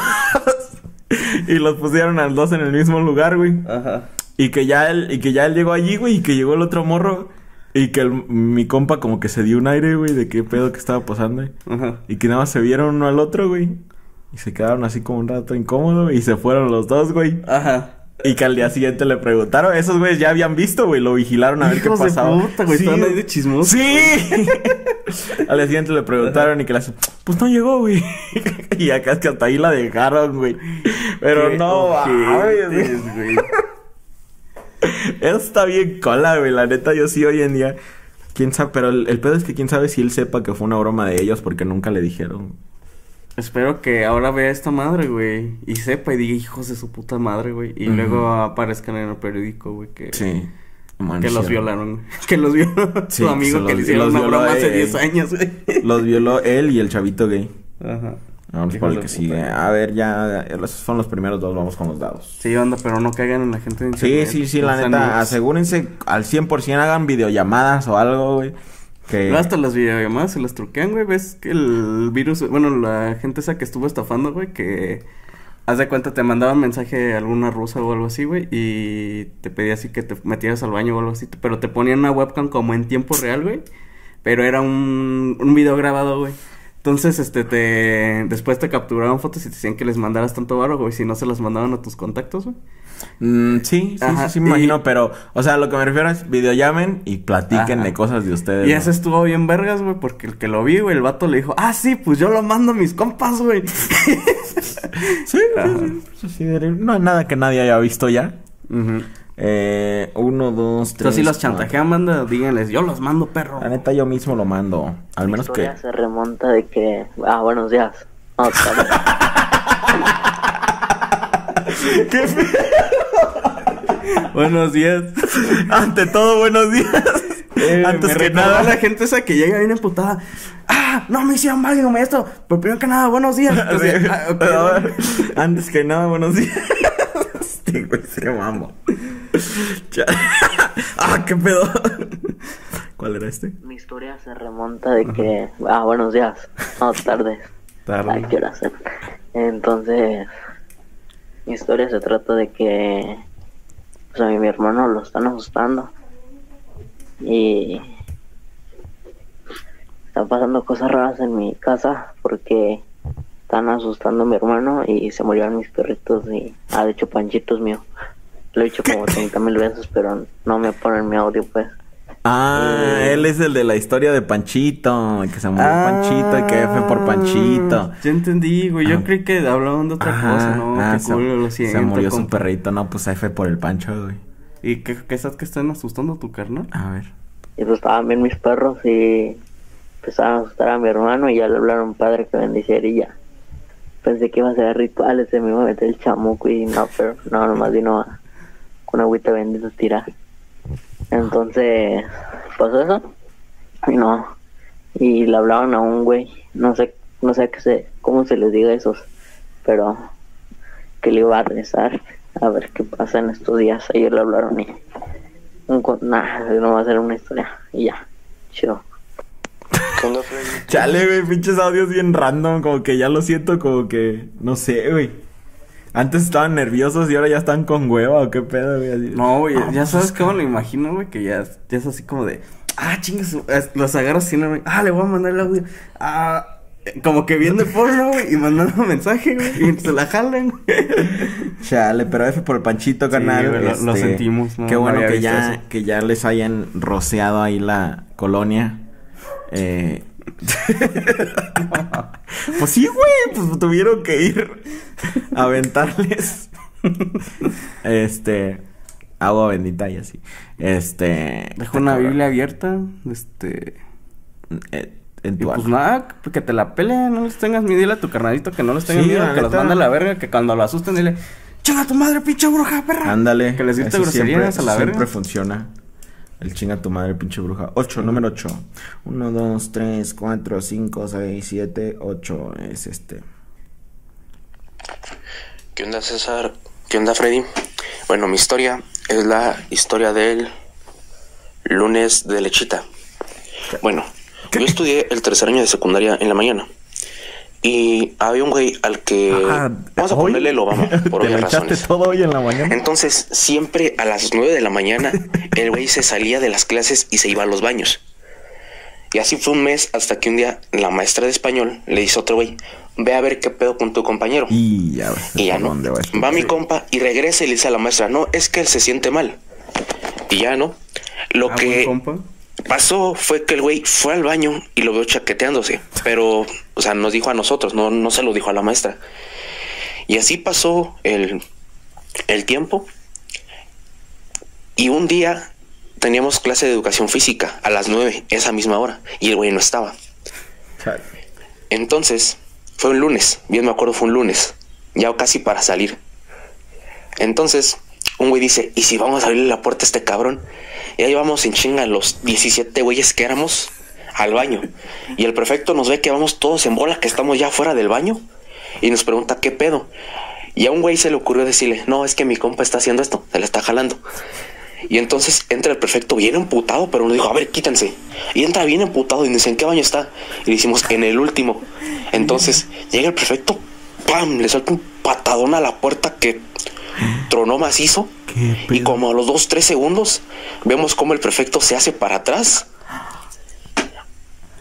y los pusieron a los dos en el mismo lugar, güey. Ajá. Y que ya él, y que ya él llegó allí, güey, y que llegó el otro morro. Y que el- mi compa como que se dio un aire, güey, de qué pedo que estaba pasando. Ajá. Y que nada más se vieron uno al otro, güey. Y se quedaron así como un rato incómodo y se fueron los dos, güey. Ajá. Y que al día siguiente le preguntaron, esos güeyes ya habían visto, güey, lo vigilaron a ver Hijos qué de pasaba. puta, güey, estaban ahí de chismosos. Sí. <laughs> al día siguiente le preguntaron y que le hacen, pues no llegó, güey. <laughs> y acá es que hasta ahí la dejaron, güey. Pero Qué no, güey. Eso está bien cola, güey. La neta, yo sí hoy en día. Quién sabe, pero el, el pedo es que quién sabe si él sepa que fue una broma de ellos porque nunca le dijeron. Espero que ahora vea esta madre, güey. Y sepa y diga hijos de su puta madre, güey. Y luego aparezcan en el periódico, güey. Que, Sí. Man, que los violaron. <laughs> Que los violó <laughs> Sí, su amigo que los- le hicieron una broma hace él. 10 años, güey. Los violó él y el chavito gay. Ajá. Vamos por el que sigue. A ver, ya. Esos son los primeros dos. Vamos con los dados. Sí, onda, pero no caigan en la gente de Sí, internet. sí, sí, la O sea, neta. Asegúrense al 100% hagan videollamadas o algo, güey. Que. Hasta las videollamadas se las truquean, güey. Ves que el virus, bueno, la gente esa que estuvo estafando, güey, que haz de cuenta te mandaban mensaje a alguna rusa o algo así, güey, y te pedía así que te metieras al baño o algo así, pero te ponían una webcam como en tiempo real, güey, pero era un, un video grabado, güey. Entonces, este, te... Después te capturaban fotos y te decían que les mandaras tanto barro, güey, si no se las mandaban a tus contactos, güey. Mm, sí, sí, Ajá, sí, sí, me y- imagino. Pero, o sea, lo que me refiero es videollamen y platiquen de cosas de ustedes. Y ¿no? ese estuvo bien vergas, güey, porque el que lo vi, güey, el vato le dijo, ah, sí, pues yo lo mando a mis compas, güey. Sí, sí, sí, no hay nada que nadie haya visto ya. Ujú. Eh, uno, dos, tres. Entonces, si los chantajean, manda, díganles, yo los mando, perro. La neta, yo mismo lo mando. Al menos que. historia se remonta de que... Ah, buenos días. No. <laughs> ¿Qué Buenos días. Ante todo, buenos días. Eh, Antes que nada. la gente esa que llega bien emputada. Ah, no me hicieron válido esto. Pero primero que nada, buenos días. <laughs> Entonces, Sí. ah, ok. <laughs> A ver, Antes que nada, buenos días. Este güey se mamo. <laughs> Ah, qué pedo. ¿Cuál era este? Mi historia se remonta de que... Ah, buenos días. No, tardes. Tarde. Ay, qué. Entonces... mi historia se trata de que pues, a mi, mi hermano lo están asustando y están pasando cosas raras en mi casa porque están asustando a mi hermano y se murieron mis perritos y ah de hecho Panchito es mío lo he dicho como 30 mil veces pero no me ponen mi audio pues Ah, Eh. él es el de la historia de Panchito, que se murió Panchito y que F por Panchito. Ya entendí, güey. Yo creí que hablaban de otra Ajá, cosa, ¿no? ah, Qué se, culo, lo se siento, murió su perrito, no, pues F por el Pancho, güey. ¿Y qué, qué estás que están asustando a tu carnal? A ver. y pues estaban bien mis perros y empezaron a asustar a mi hermano y ya le hablaron padre que bendiciera y ya pensé que iba a ser rituales se me iba a meter el chamuco y no pero no nomás vino a, con agüita bendita a tirar entonces pasó eso. Y no. Y le hablaban a un güey. No sé no sé qué se cómo se les diga esos pero que le iba a rezar a ver qué pasa en estos días. Ayer le hablaron y un nah, no va a ser una historia. Y ya chido. Chale, güey, pinches audios bien random, como que ya lo siento como que, no sé, güey. Antes estaban nerviosos y ahora ya están con hueva o qué pedo, güey. No, güey, ya pues, sabes cómo lo imagino, güey, que ya, ya es así como de, ah, chingas, los agarras así, ¿no, güey? ah, le voy a mandar el audio, ah, eh, como que viendo porno, güey, y mandando <laughs> mensaje, güey, y se la jalan, güey. Chale, pero F por el Panchito, carnal. güey, lo- lo este, sentimos, no, Qué no bueno que ya, eso. que ya les hayan rociado ahí la colonia. Eh... <laughs> pues sí, güey, pues tuvieron que ir a aventarles. este. Agua bendita y así. Este. Dejo una Biblia abierta, este, eh, en y pues nada, que te la peleen, no les tengas miedo, dile a tu carnalito que no les tengas Sí, miedo, que los mande a la verga, que cuando lo asusten, dile, chinga tu madre, pinche bruja, perra. Ándale. Que les grite groserías siempre, a la Siempre verga. funciona. El chinga tu madre, pinche bruja. 8, número 8. 1, 2, 3, 4, 5, 6, 7, 8. Es este. ¿Qué onda César? ¿Qué onda Freddy? Bueno, mi historia es la historia del lunes de lechita. Bueno, yo estudié el tercer año de secundaria en la mañana. Y había un güey al que... vamos a ¿hoy? ponerle el Obama, <laughs> por ¿Te obvias razones. todo hoy en la mañana? Entonces, siempre a las 9 de la mañana, el güey se salía de las clases y se iba a los baños. Y así fue un mes hasta que un día la maestra de español le dice a otro güey, ve a ver qué pedo con tu compañero. Y ya. Y ya no. dónde va. Va mi compa y regresa y le dice a la maestra, no, es que él se siente mal. Y ya no. Lo Ah, que compa. Pasó fue que el güey fue al baño y lo veo chaqueteándose. Pero, o sea, nos dijo a nosotros, no, no se lo dijo a la maestra. Y así pasó el, el tiempo. Y un día teníamos clase de educación física a las 9, esa misma hora. Y el güey no estaba. Entonces, fue un lunes, bien me acuerdo, fue un lunes, ya casi para salir. Entonces, un güey dice, ¿y si vamos a abrirle la puerta a este cabrón? Y ahí vamos en chinga los 17 güeyes que éramos al baño. Y el prefecto nos ve que vamos todos en bola, que estamos ya fuera del baño. Y nos pregunta, ¿qué pedo? Y a un güey se le ocurrió decirle, no, es que mi compa está haciendo esto, se le está jalando. Y entonces entra el prefecto bien emputado, pero nos dijo, a ver, quítense. Y entra bien emputado y dice, ¿en qué baño está? Y le decimos, en el último. Entonces llega el prefecto, ¡pam! Le suelta un patadón a la puerta que tronó macizo. ¿Qué Y como a los dos, tres segundos, vemos cómo el prefecto se hace para atrás.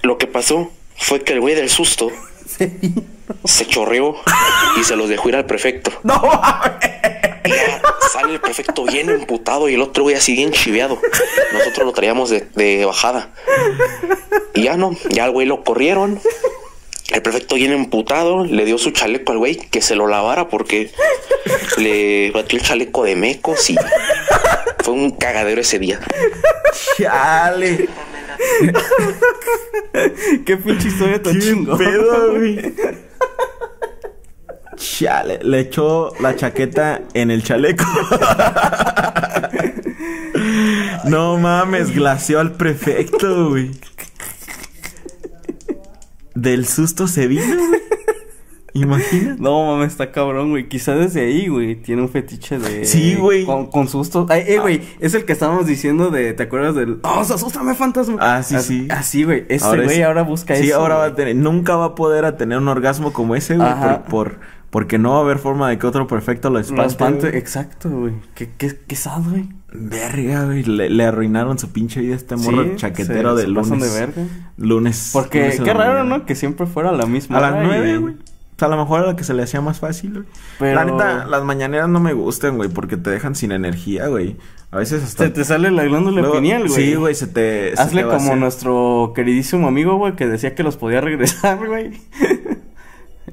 Lo que pasó fue que el güey del susto <laughs> se chorreó y se los dejó ir al prefecto. ¡No sale el prefecto bien emputado y el otro güey así bien chiveado. Nosotros lo traíamos de, de bajada. Y ya no, ya al güey lo corrieron. El prefecto bien emputado le dio su chaleco al güey que se lo lavara porque le batió el chaleco de mecos y fue un cagadero ese día. Chale. Qué pinche historia tan ¿Qué chingón. pedo, güey? Chale, le echó la chaqueta en el chaleco. <laughs> no mames, glació al prefecto, güey. Del susto se vino, güey. Imagínate. No, mames, está cabrón, güey. Quizá desde ahí, güey, tiene un fetiche de... Sí, güey. Con, con sustos. Ay, eh, güey, es el que estábamos diciendo de... ¿Te acuerdas del... ¡Oh, asústame, fantasma! Ah, sí, Así- sí. Así, güey. Este Ahora güey es- ahora busca eso. Sí, ahora va a tener. Nunca va a poder a tener un orgasmo como ese, güey. Por, por- porque no va a haber forma de que otro perfecto lo espante. Lo espante, güey. exacto, güey. Qué, qué, qué sad, güey. Verga, güey. Le, le arruinaron su pinche vida a este morro Sí, chaquetero se- de se pasan lunes. de verga. Lunes. Porque lunes qué raro. ¿no? Que siempre fuera a la misma A las nueve, güey. O sea, a lo mejor a la que se le hacía más fácil, güey. Pero- La neta, las mañaneras no me gustan, güey, porque te dejan sin energía, güey. A veces hasta... Se te sale la glándula Luego- pineal, güey. Sí, güey, se te... se Hazle te como nuestro queridísimo amigo, güey, que decía que los podía regresar, <laughs> güey.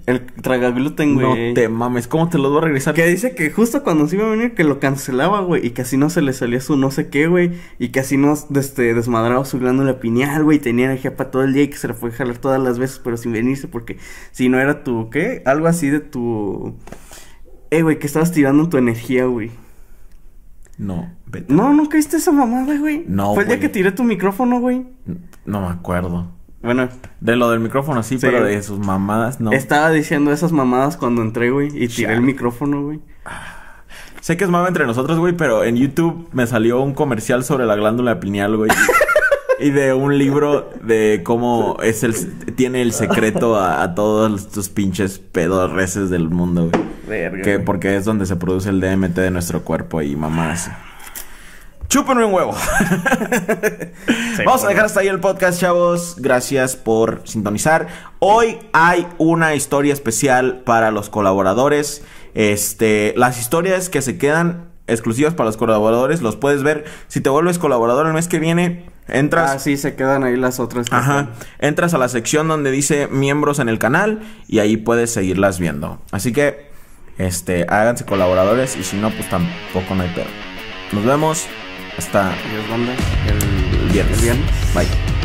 El tragagluten, No güey. te mames, ¿cómo te los voy a regresar? Que dice que justo cuando se iba a venir que lo cancelaba, güey, y que así no se le salía su no sé qué, güey, y que así no este, desmadraba su glándula pineal, güey, tenía energía para todo el día y que se le fue a jalar todas las veces, pero sin venirse, porque si no era tu, ¿qué? Algo así de tu... Eh, güey, que estabas tirando tu energía, güey. No, vete. No, ¿nunca viste esa mamada, güey? No, Fue el día que tiré tu micrófono, güey. No me acuerdo. Bueno, De lo del micrófono sí, Sí. pero de sus mamadas no. estaba diciendo esas mamadas cuando entré, güey, y tiré Chale. el micrófono, güey. Sé que es mama entre nosotros, güey, pero en YouTube me salió un comercial sobre la glándula pineal, güey. <laughs> y de un libro de cómo es el tiene el secreto a, a todos tus pinches pedorreces del mundo, güey. Verga, Que porque es donde se produce el DMT de nuestro cuerpo y mamás. Chúpenme un huevo. <laughs> Vamos a dejar hasta ahí el podcast, chavos. Gracias por sintonizar. Hoy hay una historia especial para los colaboradores. Este, las historias que se quedan exclusivas para los colaboradores los puedes ver si te vuelves colaborador el mes que viene. Entras Ah, sí, se quedan ahí las otras. Ajá. Entras a la sección donde dice miembros en el canal y ahí puedes seguirlas viendo. Así que, este, háganse colaboradores y si no, pues tampoco no hay pedo. Nos vemos hasta banda. El, el viernes. el viernes. Bye.